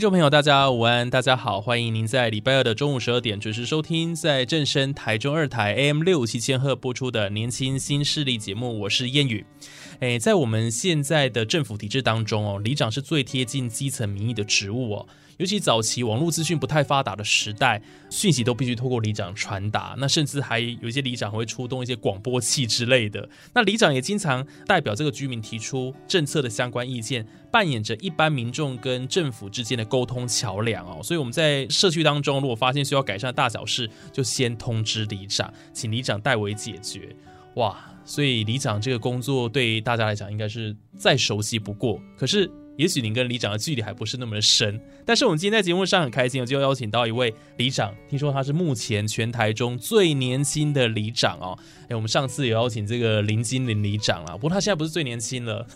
听众朋友，大家午安，大家好，欢迎您在礼拜二的中午十二点准时收听，在正声台中二台 AM 六七千赫播出的《年轻新势力》节目，我是谚语。诶，在我们现在的政府体制当中哦，里长是最贴近基层民意的职务哦。尤其早期网络资讯不太发达的时代，讯息都必须透过里长传达。那甚至还有一些里长会出动一些广播器之类的。那里长也经常代表这个居民提出政策的相关意见，扮演着一般民众跟政府之间的沟通桥梁哦。所以我们在社区当中，如果发现需要改善的大小事，就先通知里长，请里长代为解决。哇，所以里长这个工作对大家来讲应该是再熟悉不过。可是。也许您跟里长的距离还不是那么的深，但是我们今天在节目上很开心，我就邀请到一位里长，听说他是目前全台中最年轻的里长哦。哎，我们上次有邀请这个林金林里长啊，不过他现在不是最年轻了，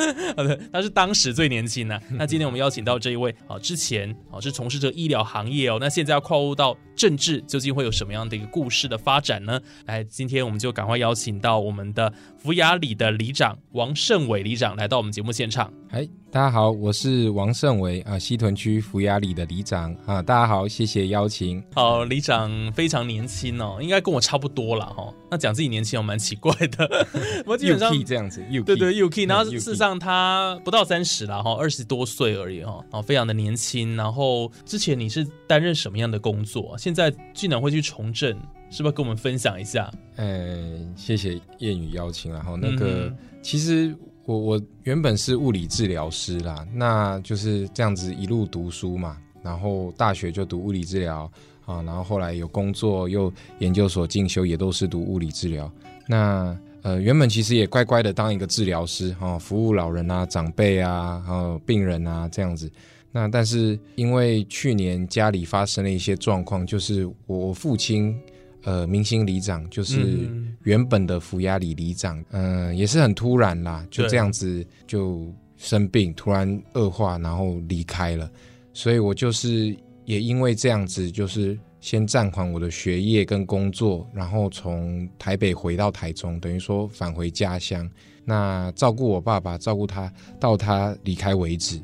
他是当时最年轻呢。那今天我们邀请到这一位啊，之前啊是从事着医疗行业哦，那现在要跨入到政治，究竟会有什么样的一个故事的发展呢？来，今天我们就赶快邀请到我们的福雅里的里长王胜伟里长来到我们节目现场。哎，大家好，我是王胜伟啊，西屯区福雅里的里长啊，大家好，谢谢邀请。好，里长非常年轻哦，应该跟我差不多了哈。那讲自己年轻哦，蛮奇怪的。我基本上这样子，对对，UK，然后事实上他不到三十了哈，二十多岁而已哈，哦，非常的年轻。然后之前你是担任什么样的工作？现在竟然会去从政，是不是跟我们分享一下？呃，谢谢谚语邀请，然后那个其实。我我原本是物理治疗师啦，那就是这样子一路读书嘛，然后大学就读物理治疗啊，然后后来有工作又研究所进修，也都是读物理治疗。那呃原本其实也乖乖的当一个治疗师哈，服务老人啊、长辈啊、还有病人啊这样子。那但是因为去年家里发生了一些状况，就是我父亲。呃，明星里长就是原本的福雅里里长，嗯，也是很突然啦，就这样子就生病，突然恶化，然后离开了。所以我就是也因为这样子，就是先暂缓我的学业跟工作，然后从台北回到台中，等于说返回家乡，那照顾我爸爸，照顾他到他离开为止。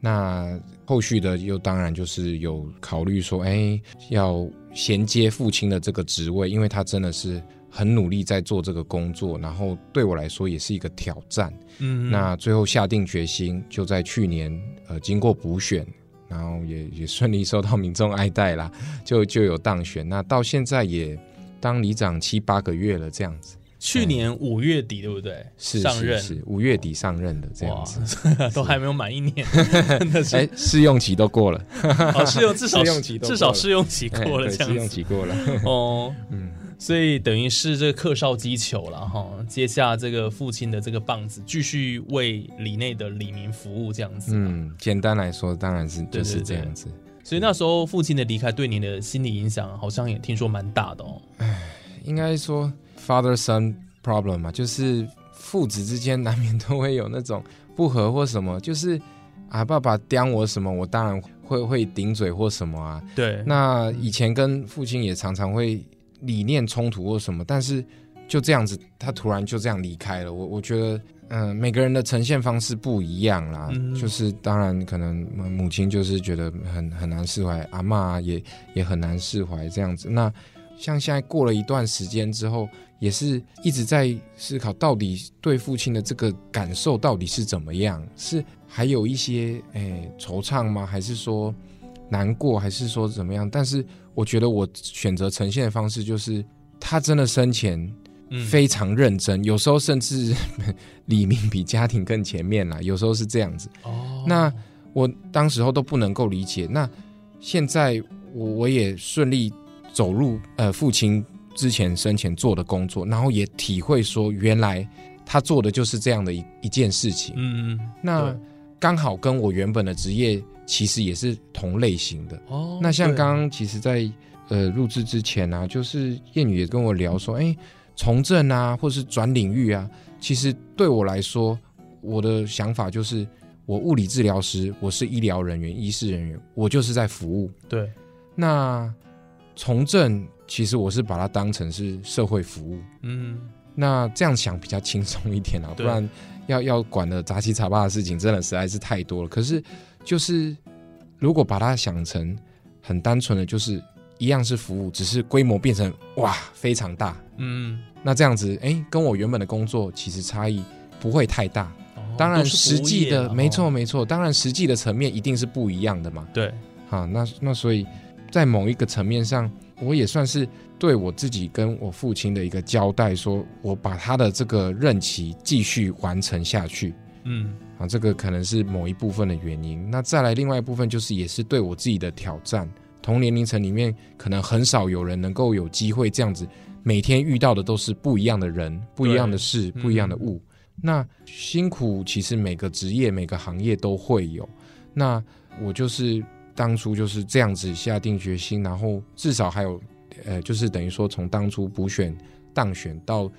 那后续的又当然就是有考虑说，哎，要衔接父亲的这个职位，因为他真的是很努力在做这个工作，然后对我来说也是一个挑战。嗯，那最后下定决心，就在去年，呃，经过补选，然后也也顺利受到民众爱戴啦，就就有当选。那到现在也当里长七八个月了，这样子。去年五月底，对不对？是上任，是五月底上任的这样子，都还没有满一年，哎，试用期都过了，试用至少试用期至少试用期过了，试用期过了。哦，嗯，所以等于是这个客少击球了哈，接下这个父亲的这个棒子，继续为里内的李明服务这样子。嗯，简单来说，当然是就是这样子。所以那时候父亲的离开对你的心理影响，好像也听说蛮大的哦。哎，应该说。Father son problem 嘛，就是父子之间 难免都会有那种不和或什么，就是啊，爸爸刁我什么，我当然会会顶嘴或什么啊。对，那以前跟父亲也常常会理念冲突或什么，但是就这样子，他突然就这样离开了。我我觉得，嗯，每个人的呈现方式不一样啦，就是当然可能母亲就是觉得很很难释怀，阿妈也也很难释怀这样子。那像现在过了一段时间之后。也是一直在思考，到底对父亲的这个感受到底是怎么样？是还有一些诶惆怅吗？还是说难过？还是说怎么样？但是我觉得我选择呈现的方式就是，他真的生前嗯非常认真，有时候甚至 理明比家庭更前面啦，有时候是这样子。哦，那我当时候都不能够理解。那现在我我也顺利走入呃父亲之前生前做的工作，然后也体会说，原来他做的就是这样的一一件事情。嗯嗯那对刚好跟我原本的职业其实也是同类型的。哦，那像对刚刚其实在，呃录制之前啊，就是谚语也跟我聊说，哎，从政啊，或是转领域啊，其实对我来说，我的想法就是，我物理治疗师，我是医疗人员、医师人员，我就是在服务。对，那从政，其实我是把它当成是社会服务。嗯那这样想比较轻松一点啊，不然要要管的杂七杂八的事情真的实在是太多了。可是就是如果把它想成很单纯的，就是一样是服务，只是规模变成哇非常大，嗯，那这样子哎，跟我原本的工作其实差异不会太大。哦当然实际的没错哦没错，当然实际的层面一定是不一样的嘛。对，啊，那那所以在某一个层面上，我也算是对我自己跟我父亲的一个交代，说我把他的这个任期继续完成下去嗯啊，这个可能是某一部分的原因。那再来另外一部分就是也是对我自己的挑战，同年龄层里面可能很少有人能够有机会这样子，每天遇到的都是不一样的人、不一样的事、嗯不一样的物。那辛苦其实每个职业、每个行业都会有。那我就是当初就是这样子下定决心，然后至少还有，呃，就是等于说从当初补选当选到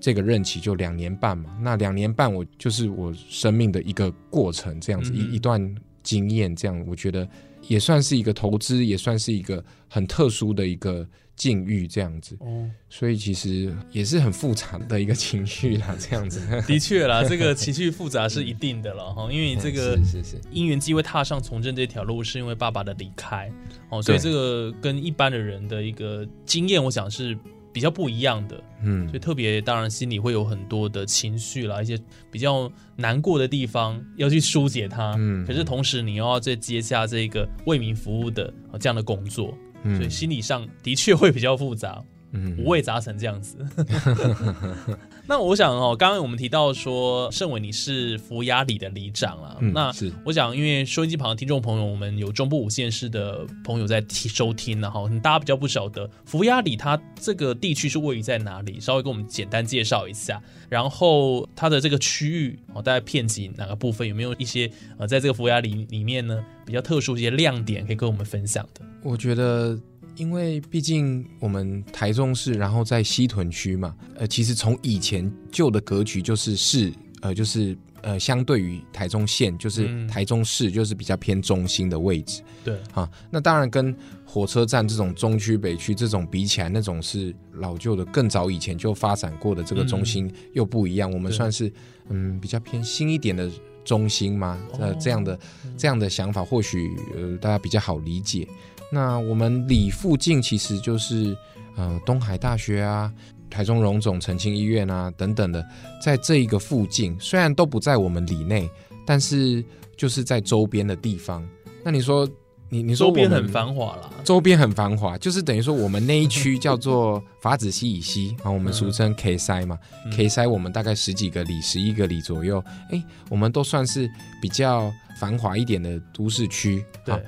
这个任期就两年半嘛。那两年半我就是我生命的一个过程，这样子、嗯一一段经验，这样我觉得也算是一个投资，也算是一个很特殊的一个境遇，这样子。哦，所以其实也是很复杂的一个情绪啦，这样子。的确啦，这个情绪复杂是一定的了 哈，因为这个是是是，因缘机会踏上从政这条路，是因为爸爸的离开哦，所以对这个跟一般的人的一个经验，我想是比较不一样的。嗯所以特别当然心里会有很多的情绪啦，一些比较难过的地方要去疏解它。嗯可是同时你又要再接下这个为民服务的、呃这样的工作，嗯所以心理上的确会比较复杂。嗯五味杂陈这样子。那我想哦，刚刚我们提到说，盛伟你是福雅里的里长啊，嗯那是我想，因为收音机旁的听众朋友，我们有中部五县市的朋友在听收听然后大家比较不晓得福雅里它这个地区是位于在哪里，稍微跟我们简单介绍一下。然后它的这个区域哦，大概片及哪个部分？有没有一些呃，在这个福雅里里面呢，比较特殊一些亮点可以跟我们分享的？我觉得，因为毕竟我们台中市，然后在西屯区嘛，呃，其实从以前旧的格局就是市，呃，就是呃，相对于台中县，就是嗯台中市，就是比较偏中心的位置对，啊。那当然跟火车站这种中区、北区这种比起来，那种是老旧的，更早以前就发展过的这个中心又不一样。我们算是嗯比较偏新一点的中心吗，呃哦，这样的这样的想法，或许呃大家比较好理解。那我们里附近其实就是呃东海大学啊、台中荣总澄清医院啊等等的，在这一个附近，虽然都不在我们里内，但是就是在周边的地方。那你说你你说周边很繁华啦。周边很繁华，就是等于说我们那一区叫做法子西以西啊，我们俗称 K 塞嘛、嗯 k 塞我们大概十几个里、十一个里左右，哎，我们都算是比较繁华一点的都市区。对啊，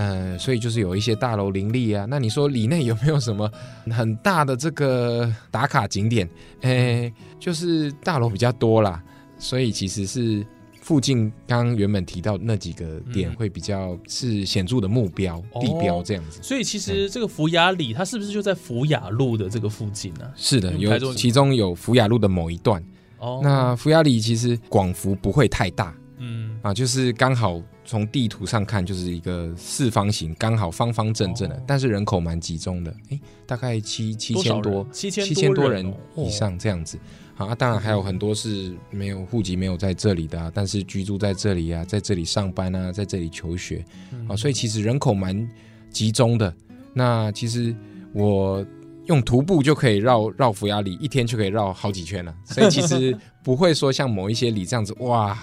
呃，所以就是有一些大楼林立啊。那你说里内有没有什么很大的这个打卡景点？哎，就是大楼比较多啦，所以其实是附近刚刚原本提到那几个点嗯会比较是显著的目标、哦地标这样子。所以其实这个福雅里，它是不是就在福雅路的这个附近呢、是的，有其中有福雅路的某一段。哦，那福雅里其实广幅不会太大嗯，啊，就是刚好从地图上看就是一个四方形，刚好方方正正的，哦。但是人口蛮集中的，诶，大概七七千多人，七千七千多人以上这样子。好啊，当然还有很多是没有户籍没有在这里的、啊，但是居住在这里啊，在这里上班啊，在这里求学。嗯。啊，所以其实人口蛮集中的。那其实我用徒步就可以绕绕福雅里，一天就可以绕好几圈了，所以其实不会说像某一些里这样子，哇，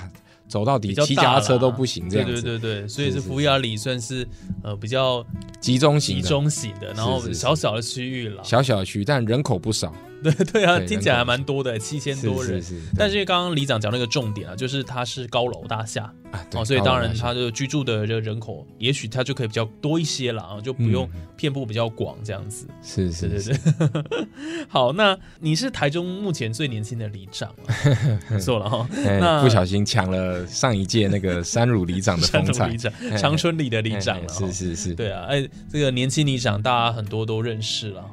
走到底骑脚踏车都不行这对样子，对对对，所以是福雅里算是呃比较集中型集中型的，然后小小的区域了。小小的区，但人口不少，对对啊，对听起来还蛮多的，七千多人。是是是，但是刚刚李长讲那个重点啊，就是它是高楼大厦啊，对哦，所以当然它的居住的这个人口，也许它就可以比较多一些了啊，就不用嗯遍布比较广这样子。是是是，对，好，那你是台中目前最年轻的里长啊，不错了哈。哎那不小心抢了上一届那个三乳里长的风采里，长，春里的里长。是是是，对啊，哎，这个年轻里长大家很多都认识了哈。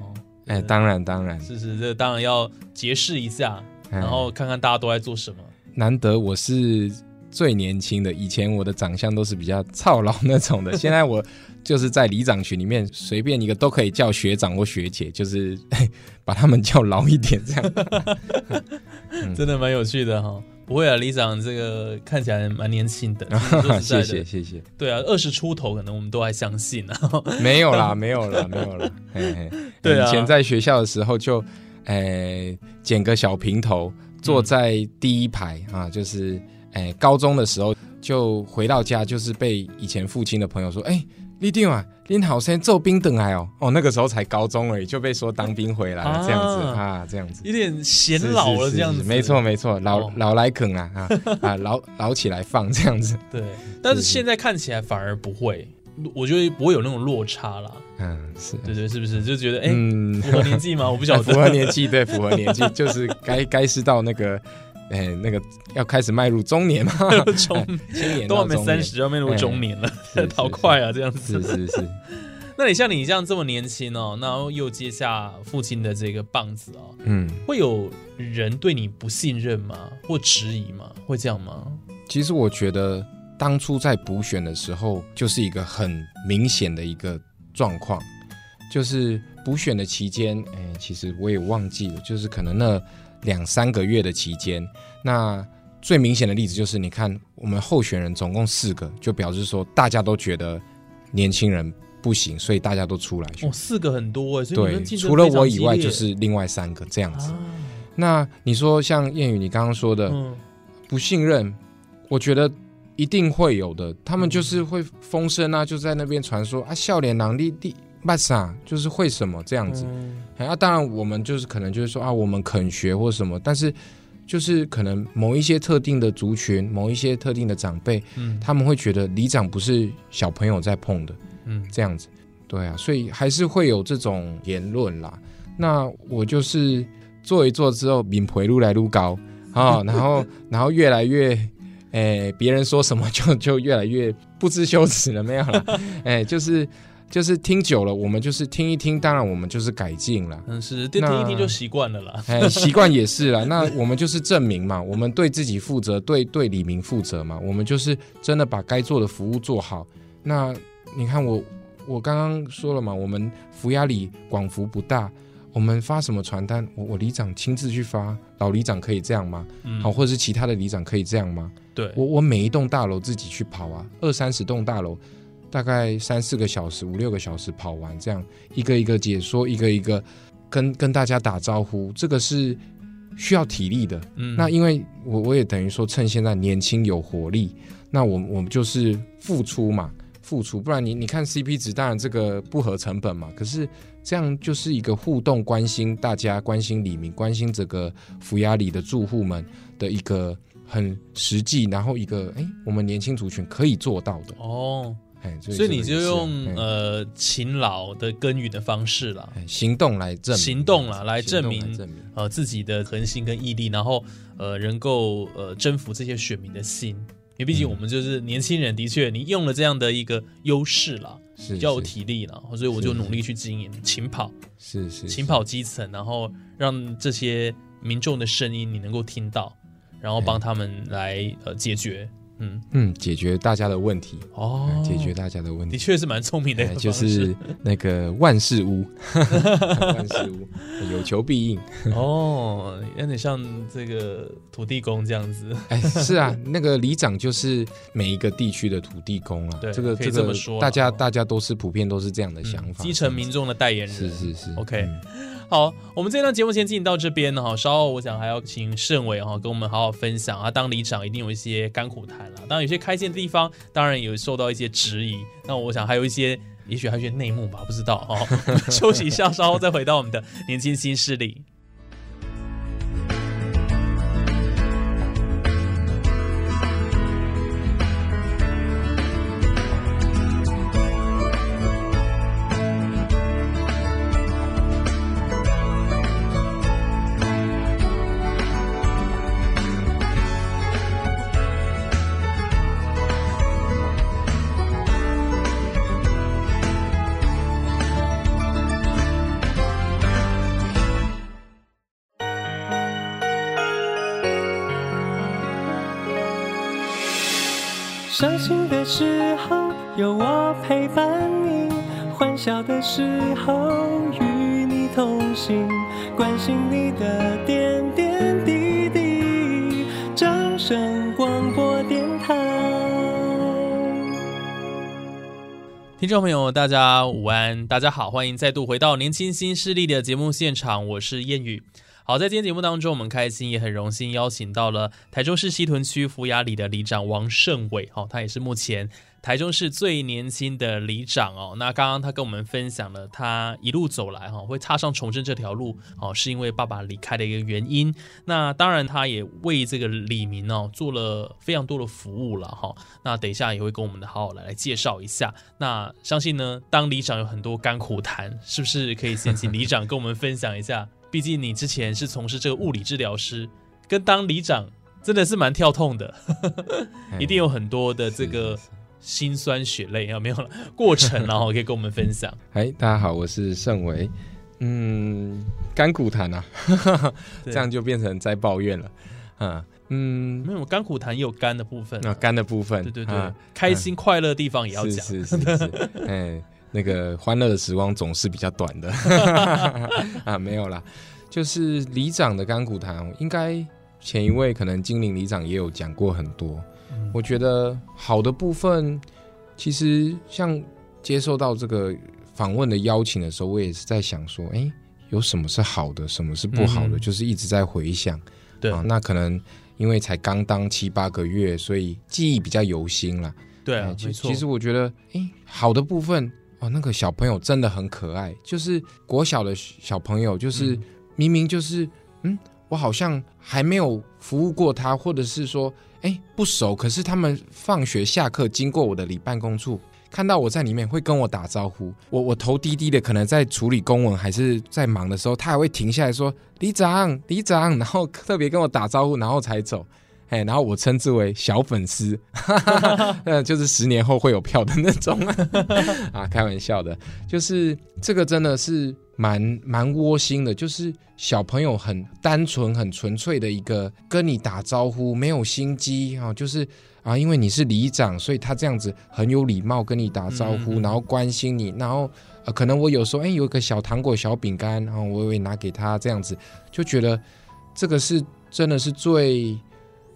哎，当然当然，是是，这当然要结识一下，哎然后看看大家都在做什么。难得我是最年轻的，以前我的长相都是比较操劳那种的，现在我就是在里长群里面随便一个都可以叫学长或学姐，就是 把他们叫老一点这样。嗯 真的蛮有趣的哈。不会啊，李长这个看起来蛮年轻的，谢谢谢谢，对啊，二十出头可能我们都还相信啊。没有啦没有啦 没有啦，嘿嘿，对啊以前在学校的时候就，诶剪个小平头，坐在第一排啊，就是诶高中的时候就回到家，就是被以前父亲的朋友说，哎。立定啊，林好生做兵等来哦，哦，那个时候才高中而已，就被说当兵回来了，啊这样子啊，这样子，有点显老了是这样子，是没错没错，老哦老来啃啊啊啊，老老起来放这样子，对。但是现在看起来反而不会，我觉得不会有那种落差啦。嗯，是，对对，是不是？就觉得哎，嗯，符合年纪吗？我不晓得 符合。年纪，对，符合年纪，就是该该是到那个，哎、那个要开始迈入中年嘛，中青年都还没三，十，要迈入中年了，是 好快啊！这样是子。是是，那你像你这样这么年轻哦，然后又接下父亲的这个棒子哦，嗯，会有人对你不信任吗？或质疑吗？会这样吗？其实我觉得当初在补选的时候，就是一个很明显的一个状况，就是补选的期间，哎、其实我也忘记了，就是可能那两三个月的期间，那最明显的例子就是，你看我们候选人总共四个，就表示说大家都觉得年轻人不行，所以大家都出来选哦，。四个很多哎，对，除了我以外，就是另外三个这样子。啊，那你说像谚语，你刚刚说的、嗯，不信任，我觉得一定会有的。他们就是会风声啊，就在那边传说啊，笑脸狼立立巴啥，就是会什么这样子。嗯哎啊，当然我们就是可能就是说啊，我们肯学或什么，但是就是可能某一些特定的族群，某一些特定的长辈，嗯他们会觉得里长不是小朋友在碰的。嗯这样子，对啊，所以还是会有这种言论啦。那我就是做一做之后，名回路来路高啊，然后然后越来越，哎、别人说什么就就越来越不知羞耻了，没有了，哎、就是就是听久了，我们就是听一听，当然我们就是改进了。嗯是，听听一听就习惯了啦。哎，习惯也是啦。那我们就是证明嘛，我们对自己负责，对对李明负责嘛。我们就是真的把该做的服务做好。那你看我，我刚刚说了嘛，我们福压里广服不大，我们发什么传单，我我里长亲自去发，老里长可以这样吗？嗯好，或者是其他的里长可以这样吗？对，我我每一栋大楼自己去跑啊，二三十栋大楼，大概三四个小时、五六个小时跑完，这样一个一个解说，一个一个跟跟大家打招呼，这个是需要体力的。嗯。那因为我我也等于说趁现在年轻有活力，那我我们就是付出嘛，付出，不然你你看 CP 值，当然这个不合成本嘛，可是这样就是一个互动，关心大家，关心李明，关心这个福雅里的住户们的一个很实际，然后一个哎，我们年轻族群可以做到的，哦，哎，所以你就用呃呃勤劳的耕耘的方式啦，行动来证明，行动啦来证明呃自己的恒心跟毅力，然后呃能够呃征服这些选民的心。因为毕竟嗯我们就是年轻人，的确你用了这样的一个优势啦，是比较有体力啦，所以我就努力去经营勤跑，是是勤跑基层，然后让这些民众的声音你能够听到，然后帮他们来呃解决。嗯，嗯，解决大家的问题，哦解决大家的问题的。确是蛮聪明的一哎就是那个万事屋，万事屋有求必应。哦，有点像这个土地公这样子。哎，是啊，那个里长就是每一个地区的土地公啊。对这个可以这么说啦大家哦大家都是普遍都是这样的想法。嗯基层民众的代言人是是是 OK 嗯好，我们这段节目先进行到这边哈，稍后我想还要请盛伟哈跟我们好好分享啊。当里长一定有一些甘苦谈啦，当然有些开心的地方，当然有受到一些质疑。那我想还有一些，也许还有一些内幕吧，不知道哈。休息一下，稍后再回到我们的年轻新势力。伤心的时候有我陪伴你，欢笑的时候与你同行，关心你的点点滴滴。掌声广播电台。听众朋友，大家午安，大家好，欢迎再度回到年轻新势力的节目现场，我是谚语。好，在今天节目当中，我们开心也很荣幸邀请到了台中市西屯区福雅里的里长王胜伟，哦，他也是目前台中市最年轻的里长哦。那刚刚他跟我们分享了他一路走来哈，会踏上从政这条路哦，是因为爸爸离开的一个原因。那当然，他也为这个里民哦做了非常多的服务了哈。那等一下也会跟我们的好好来来介绍一下。那相信呢，当里长有很多甘苦谈，是不是可以先请里长跟我们分享一下？毕竟你之前是从事这个物理治疗师，跟当里长真的是蛮跳痛的，一定有很多的这个辛酸血泪啊，没有了过程，然后可以跟我们分享。哎，大家好，我是盛维。嗯，甘苦谈啊，这样就变成在抱怨了。嗯嗯，没有甘苦谈也有甘的部分，那甘的部分，对对对，开心快乐的地方也要讲，是是是，哎，那个欢乐的时光总是比较短的 啊，没有啦，就是里长的甘苦谈，应该前一位可能精灵里长也有讲过很多。我觉得好的部分，其实像接受到这个访问的邀请的时候，我也是在想说，哎，有什么是好的，什么是不好的，就是一直在回想。对啊，那可能因为才刚当七八个月，所以记忆比较犹新了。对啊，其没错。其实我觉得，哎，好的部分哦，那个小朋友真的很可爱，就是国小的小朋友，就是、明明就是，嗯，我好像还没有服务过他，或者是说，哎，不熟，可是他们放学下课经过我的里办公处。看到我在里面会跟我打招呼，我我头低低的，可能在处理公文还是在忙的时候，他还会停下来说里长里长，然后特别跟我打招呼，然后才走。哎，然后我称之为小粉丝，呃，就是十年后会有票的那种 啊，开玩笑的，就是这个真的是蛮蛮窝心的，就是小朋友很单纯、很纯粹的一个跟你打招呼，没有心机啊，就是啊，因为你是里长，所以他这样子很有礼貌跟你打招呼，嗯然后关心你，然后呃，可能我有时候哎有一个小糖果、小饼干，然后我也会拿给他，这样子就觉得这个是真的是最。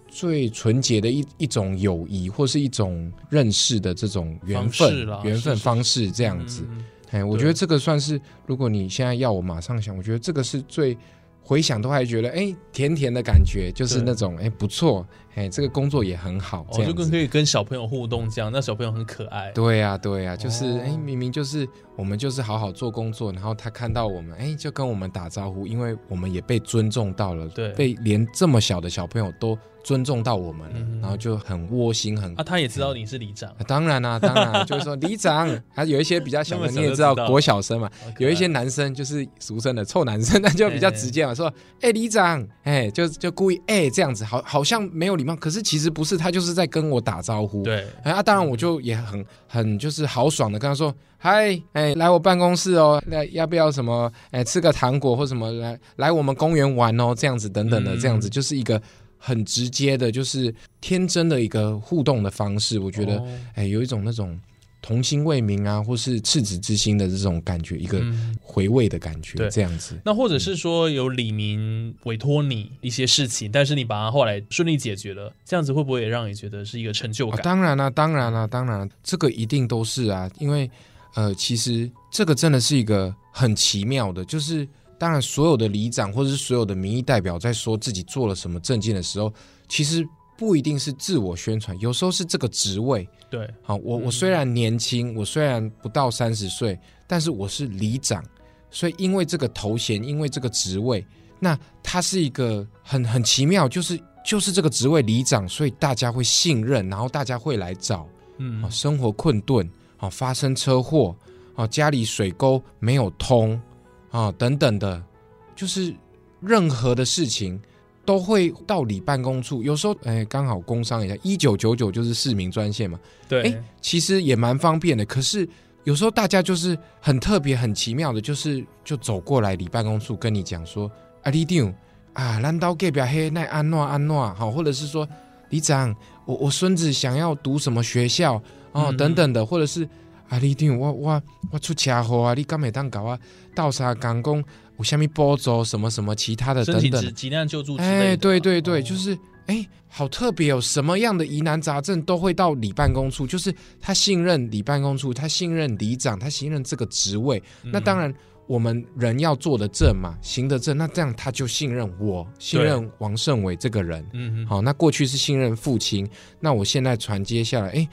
最纯洁的一一种友谊，或是一种认识的这种缘分、缘分方式，这样子。嗯哎，我觉得这个算是，如果你现在要我马上想，我觉得这个是最回想都还觉得哎甜甜的感觉，就是那种哎不错，哎这个工作也很好，我哦，就。跟可以跟小朋友互动这样，那小朋友很可爱。对呀、对呀、就是哦。哎，明明就是我们就是好好做工作，然后他看到我们，哎，就跟我们打招呼，因为我们也被尊重到了，对。被连这么小的小朋友都尊重到我们了，嗯然后就很窝心，很啊，他也知道你是里长，啊当然啦、当然啦就是说里长，还，有一些比较小的，你也知道国小生嘛，有一些男生就是俗称的臭男生，那就比较直接嘛，说，哎、里长，哎、就就故意哎、这样子，好好像没有礼貌，可是其实不是，他就是在跟我打招呼。，对，哎啊，当然我就也很很就是豪爽的跟他说，嗨，哎，来我办公室哦，来要不要什么，哎，吃个糖果或什么，来来我们公园玩哦，这样子等等的，嗯这样子就是一个很直接的，就是天真的一个互动的方式，我觉得。哦哎，有一种那种童心未泯啊，或是赤子之心的这种感觉，一个嗯回味的感觉，对这样子。那或者是说有李明委托你一些事情，但是你把它后来顺利解决了，这样子会不会也让你觉得是一个成就啊，感？当然啦、当然啦、当然啦、这个一定都是啊，因为呃，其实这个真的是一个很奇妙的，就是当然所有的里长或者是所有的民意代表在说自己做了什么政见的时候，其实不一定是自我宣传，有时候是这个职位。对，好，我嗯我虽然年轻，我虽然不到三十岁，但是我是里长，所以因为这个头衔，因为这个职位，那它是一个很很奇妙，就是就是这个职位里长，所以大家会信任，然后大家会来找。嗯啊，，生活困顿，啊，发生车祸，啊，家里水沟没有通，啊，等等的，就是任何的事情都会到里办公处。有时候，哎，刚好工商一下，一九九九就是市民专线嘛，对哎，其实也蛮方便的。可是有时候大家就是很特别、很奇妙的，就是就走过来里办公处跟你讲说，啊，李长啊，难道隔壁黑那安诺安诺好，或者是说里长，我我孙子想要读什么学校哦，嗯等等的，或者是啊，李长，我我我出车祸啊，你敢会当搞啊？倒沙港工有下面补助什么什么其他的等等。急急难救助之类的哎，对对对，哦。就是哎，好特别哦，什么样的疑难杂症都会到里办公处，就是他信任里办公处，他信任里长，他信任这个职位。那当然，我们人要做的正嘛，行得正，那这样他就信任我，信任王胜伟这个人。嗯嗯，好，那过去是信任父亲，那我现在传接下来，哎，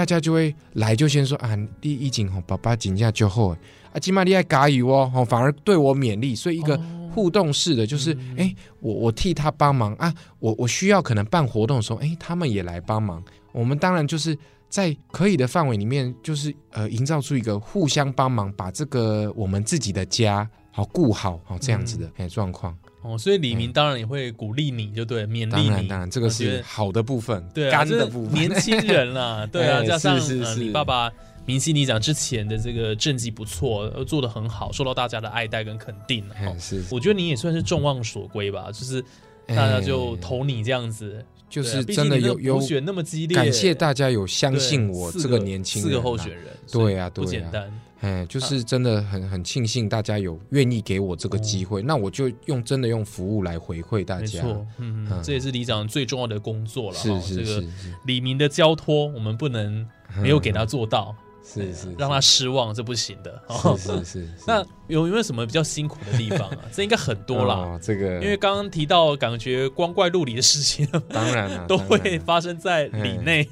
大家就会来就先说啊，你已经吼爸爸请假就好，啊，起码你爱加油哦，吼，反而对我勉励，所以一个哦。互动式的，就是嗯。哎、我我替他帮忙啊，我我需要可能办活动的时候，哎，他们也来帮忙，我们当然就是。在可以的范围里面，就是呃，营造出一个互相帮忙，把这个我们自己的家好顾好，好这样子的嗯。哎状况。哦，所以李明当然也会鼓励你，就对，勉励你。当然，当然，这个是好的部分，对啊，干的部分。年轻人啦，对啊，哎加上呃你爸爸明星你讲之前的这个政绩不错，呃做的很好，受到大家的爱戴跟肯定是，我觉得你也算是众望所归吧，就是大家就投你这样子，哎就是真的有有选那么激烈，感谢大家有相信我这个年轻人啊，四个候选人，对啊所以不简单。哎，就是真的很很庆幸大家有愿意给我这个机会，那我就用真的用服务来回馈大家。没错，嗯，嗯嗯这也是里长最重要的工作了。哈是是是这个李明的交托，我们不能没有给他做到，是是，让他失望，这不行的。哦是是是。那有有没有什么比较辛苦的地方啊？这应该很多啦，哦，这个因为刚刚提到感觉光怪陆离的事情当然了，都会发生在里内，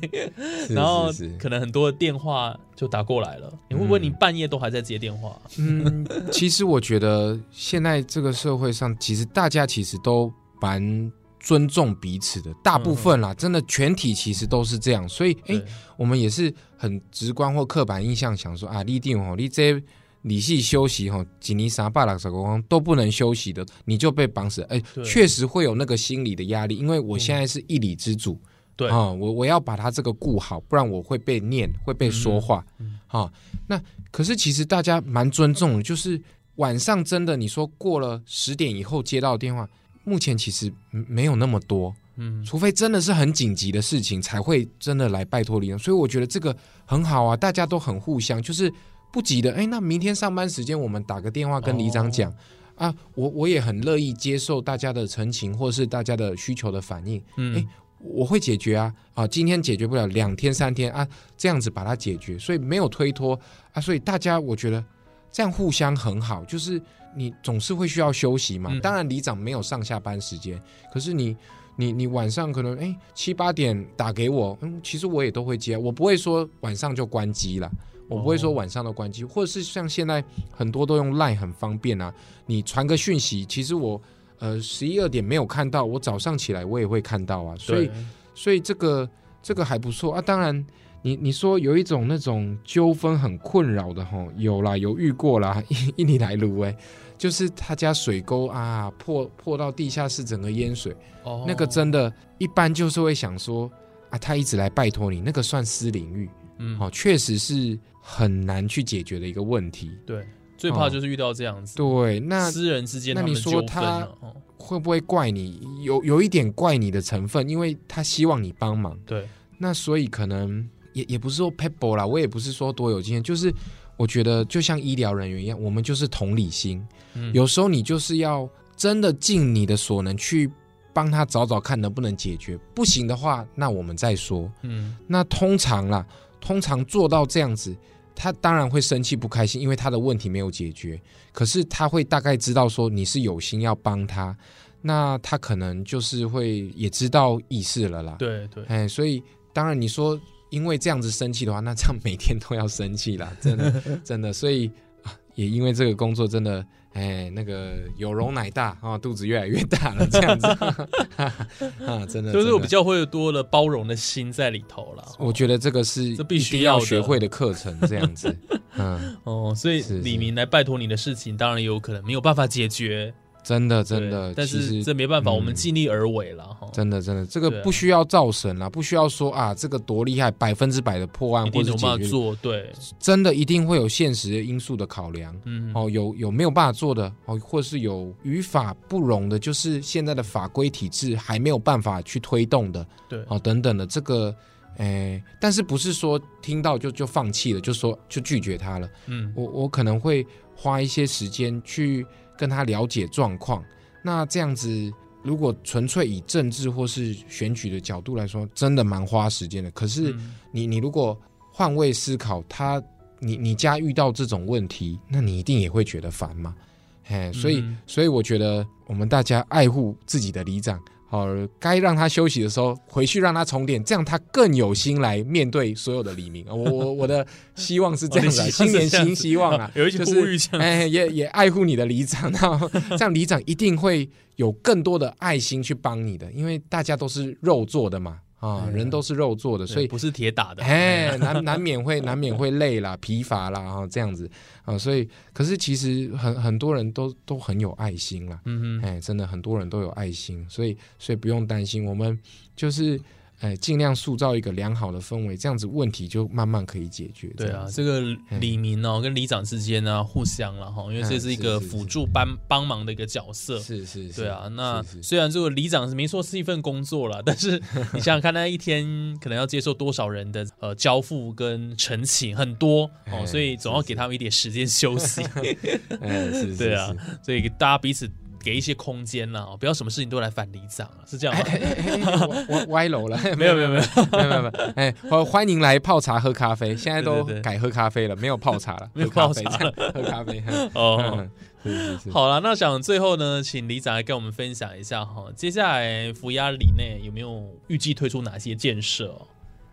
是然后可能很多的电话就打过来了。你会不会你半夜都还在接电话？嗯，其实我觉得现在这个社会上，其实大家其实都蛮尊重彼此的，大部分啦，真的全体其实都是这样，所以哎、对。我们也是很直观或刻板印象想说啊，你一定哦，你这理系休息哈，几尼啥巴拉什光都不能休息的，你就被绑死，哎、对。确实会有那个心理的压力，因为我现在是一里之主。对。啊、我我要把他这个顾好，不然我会被念，会被说话。嗯啊、那可是其实大家蛮尊重的，就是晚上真的你说过了十点以后接到电话，目前其实嗯没有那么多，嗯，除非真的是很紧急的事情才会真的来拜托你。所以我觉得这个很好啊，大家都很互相，就是不急的。哎，那明天上班时间我们打个电话跟里长讲。啊，我我也很乐意接受大家的陈情或是大家的需求的反应，嗯哎我会解决啊啊，今天解决不了，两天三天啊，这样子把它解决，所以没有推脱啊，所以大家我觉得这样互相很好，就是你总是会需要休息嘛，嗯当然里长没有上下班时间，可是你你你晚上可能哎七八点打给我，嗯，其实我也都会接，我不会说晚上就关机了。我不会说晚上都关机，或者是像现在很多都用 Line 很方便啊，你传个讯息，其实我呃十一二点没有看到，我早上起来我也会看到啊，所以所以这个这个还不错啊。当然你，你说有一种那种纠纷很困扰的吼，有啦，有遇过啦，印印尼来卢哎，就是他家水沟啊破破到地下室整个淹水，哦。那个真的，一般就是会想说啊，他一直来拜托你，那个算私领域，嗯。哦，确实是很难去解决的一个问题。对，最怕就是遇到这样子，对，那私人之间他们那你说他会不会怪你？有有一点怪你的成分，因为他希望你帮忙。对，那所以可能也也不是说 pebble 啦，我也不是说多有经验，就是我觉得就像医疗人员一样，我们就是同理心。嗯有时候你就是要真的尽你的所能去帮他找找看能不能解决，不行的话，那我们再说。嗯那通常啦，通常做到这样子，他当然会生气不开心，因为他的问题没有解决。可是他会大概知道说你是有心要帮他，那他可能就是会也知道意思了啦。对对，哎，所以当然你说因为这样子生气的话，那这样每天都要生气啦，真的真的。所以啊，也因为这个工作真的，哎，那个有容乃大啊，肚子越来越大了，这样子 啊，真的。真的就是我比较会多了包容的心在里头了。我觉得这个是这必须要学会的课程，这样子。嗯，哦，所以李明来拜托你的事情，当然有可能没有办法解决，真的真的，但是这没办法，嗯我们尽力而为了哈。真的真的，这个不需要造神了，不需要说啊，这个多厉害，百分之百的破案或者解决，做，对，真的一定会有现实的因素的考量。嗯，哦，有有没有办法做的哦，或是有语法不容的，就是现在的法规体制还没有办法去推动的，对，哦，等等的这个，哎，但是不是说听到就就放弃了，就说就拒绝他了？嗯，我我可能会花一些时间去跟他了解状况。那这样子，如果纯粹以政治或是选举的角度来说，真的蛮花时间的。可是嗯你你如果换位思考，他你你家遇到这种问题，那你一定也会觉得烦嘛。哎，所以、嗯所以我觉得我们大家爱护自己的里长。好，该让他休息的时候回去让他充电，这样他更有心来面对所有的黎明。我我我的希望是这样子、新年新希望啊，有一些就是哎，也也爱护你的里长，那 这样里长一定会有更多的爱心去帮你的，因为大家都是肉做的嘛，啊，嗯人都是肉做的，所以不是铁打的，哎，难难免会 难免会累啦、疲乏啦，哈，这样子。啊，所以可是其实很很多人都都很有爱心啦，嗯哼，哎，真的很多人都有爱心，所以所以不用担心，我们就是哎尽量塑造一个良好的氛围，这样子问题就慢慢可以解决。对啊，这个李明哦跟里长之间呢互相了哈，因为这是一个辅助帮帮忙的一个角色。是是是，对啊，那虽然这个里长是没错是一份工作了，但是你想想看，他一天可能要接受多少人的呃交付跟陈情，很多哦，哎所以总要给他们一点时间休息。哎，是，是 对啊，所以大家彼此给一些空间啦，不要什么事情都来反里长啊，是这样吗？哎歪歪楼了，没有没有没有，没有没有没有，哎，欢欢迎来泡茶喝咖啡，现在都改喝咖啡了，没有泡茶了，没有泡茶了。喝咖啡，哦。嗯 是是是，好了，那想最后呢，请李长来跟我们分享一下哈，接下来福压里内有没有预计推出哪些建设、哦？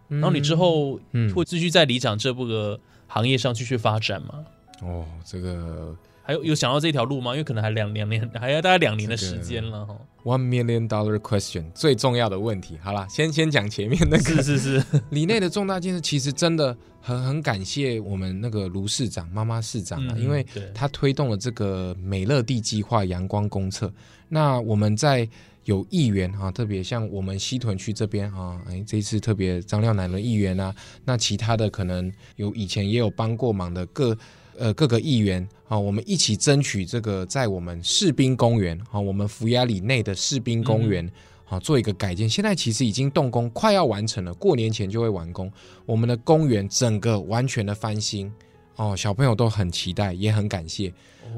然后你之后嗯。会继续在里长这部个行业上继续发展吗？哦，这个还有有想到这条路吗？因为可能还两两年，还要大概两年的时间了哈。one million dollar question 最重要的问题，好了，先先讲前面那个是 是是，里内的重大建设，其实真的很很感谢我们那个卢市长、妈妈市长啊，嗯因为他推动了这个美乐地计划阳光公厕。那我们在有议员啊，特别像我们西屯区这边啊，哎，这一次特别张廖南伦议员啊，那其他的可能有以前也有帮过忙的各呃各个议员啊，我们一起争取这个在我们士兵公园啊，我们福雅里内的士兵公园。好，做一个改建，现在其实已经动工，快要完成了，过年前就会完工。我们的公园整个完全的翻新，哦，小朋友都很期待，也很感谢。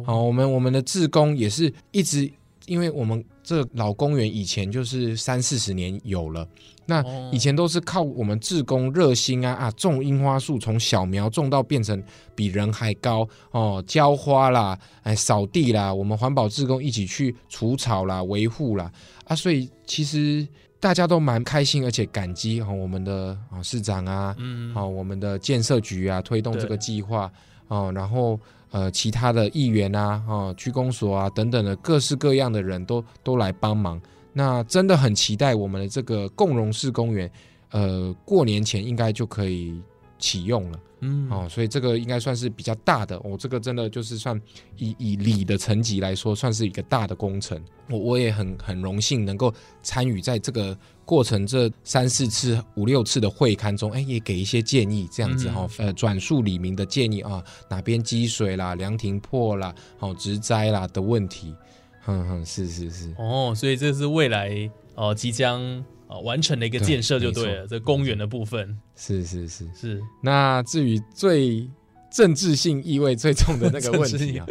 好、我们我们的志工也是一直，因为我们这老公园以前就是三四十年有了，那哦。以前都是靠我们志工热心啊啊，种樱花树，从小苗种到变成比人还高哦，浇花啦，哎，扫地啦，我们环保志工一起去除草啦、维护啦。啊，所以其实大家都蛮开心，而且感激哈、哦、我们的啊、市长啊，嗯，好、我们的建设局啊推动这个对。计划哦，然后呃其他的议员啊、哦区公所啊等等的各式各样的人都都来帮忙。那真的很期待我们的这个共荣式公园，呃，过年前应该就可以启用了。嗯，哦，所以这个应该算是比较大的哦，这个真的就是算以以里的层级来说，算是一个大的工程。我我也很很荣幸能够参与在这个过程这三四次、五六次的会刊中，哎，也给一些建议，这样子哈、哦，呃，转述李明的建议啊，哪边积水啦、凉亭破啦、好、植栽啦的问题，哼哼，是是是，哦，所以这是未来哦即将呃完成的一个建设就对了，对这公园的部分。是是是。是。那至于最政治性意味最重的那个问题啊，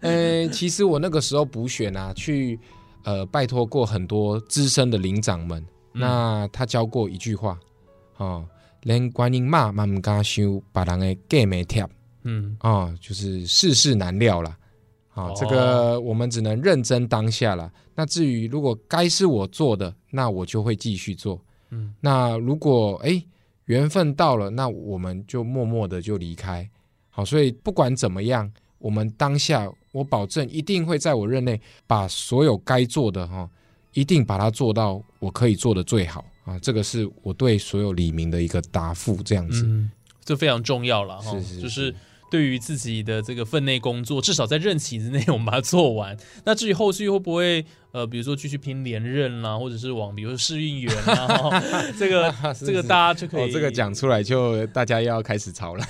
呃，其实我那个时候补选啊，去呃拜托过很多资深的领长们，嗯那他教过一句话，哦，连观音骂嘛唔敢想，把人的计没贴嗯啊，就是世事难料啦。啊、哦这个我们只能认真当下了。那至于如果该是我做的，那我就会继续做。嗯，那如果哎缘分到了，那我们就默默的就离开。好，所以不管怎么样，我们当下我保证一定会在我任内把所有该做的哈、一定把它做到我可以做的最好啊。这个是我对所有李明的一个答复，这样子。嗯，这非常重要了哈，是是就是对于自己的这个分内工作，至少在任期之内我们把它做完。那至于后续会不会呃，比如说继续拼连任啦，或者是往比如说试运员啊，这个 是这个大家就可以、哦，这个。讲出来就大家要开始吵了。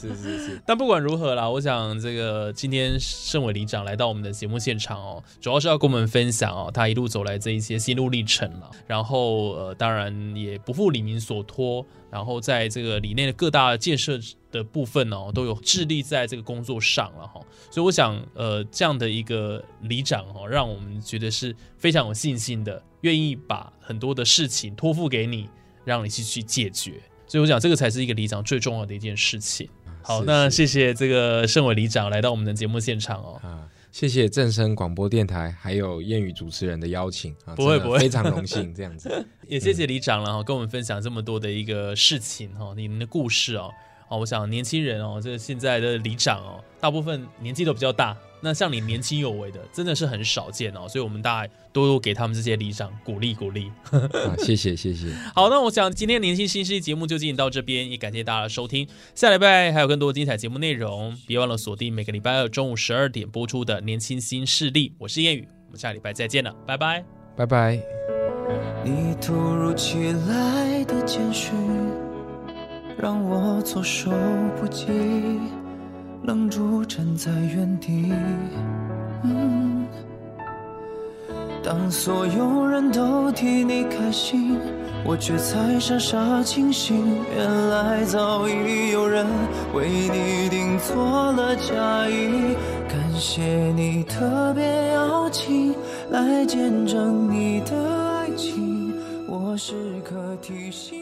是 是是，但不管如何啦，我想这个今天盛伟里长来到我们的节目现场哦，主要是要跟我们分享哦，他一路走来这一些心路历程了。然后呃，当然也不负李民所托，然后在这个里内的各大建设的部分哦，都有致力在这个工作上了哈。所以我想呃，这样的一个里长哦，让我们觉得是非常有信心的，愿意把很多的事情托付给你，让你去去解决。所以我想这个才是一个里长最重要的一件事情。好，是那谢谢这个盛伟里长来到我们的节目现场哦。啊，谢谢正声广播电台还有谚语主持人的邀请啊，不会不会非常荣幸这样子。也谢谢里长了哈，跟我们分享这么多的一个事情哈，你们的故事哦。哦，我想年轻人哦，这个现在的里长哦，大部分年纪都比较大。那像你年轻有为的，真的是很少见哦，所以我们大家多多给他们这些理想鼓励鼓励。啊，谢谢谢谢，好，那我想今天年轻新势力节目就进行到这边，也感谢大家的收听。下礼拜还有更多精彩节目内容，别忘了锁定每个礼拜二中午十二点播出的《年轻新势力》，我是谚语，我们下礼拜再见了，拜拜。拜拜。你突如其来的简讯，让我措手不及，愣住站在原地。当所有人都替你开心，我却才傻傻清醒。原来早已有人为你订做了嫁衣。感谢你特别邀请来见证你的爱情，我时刻提醒。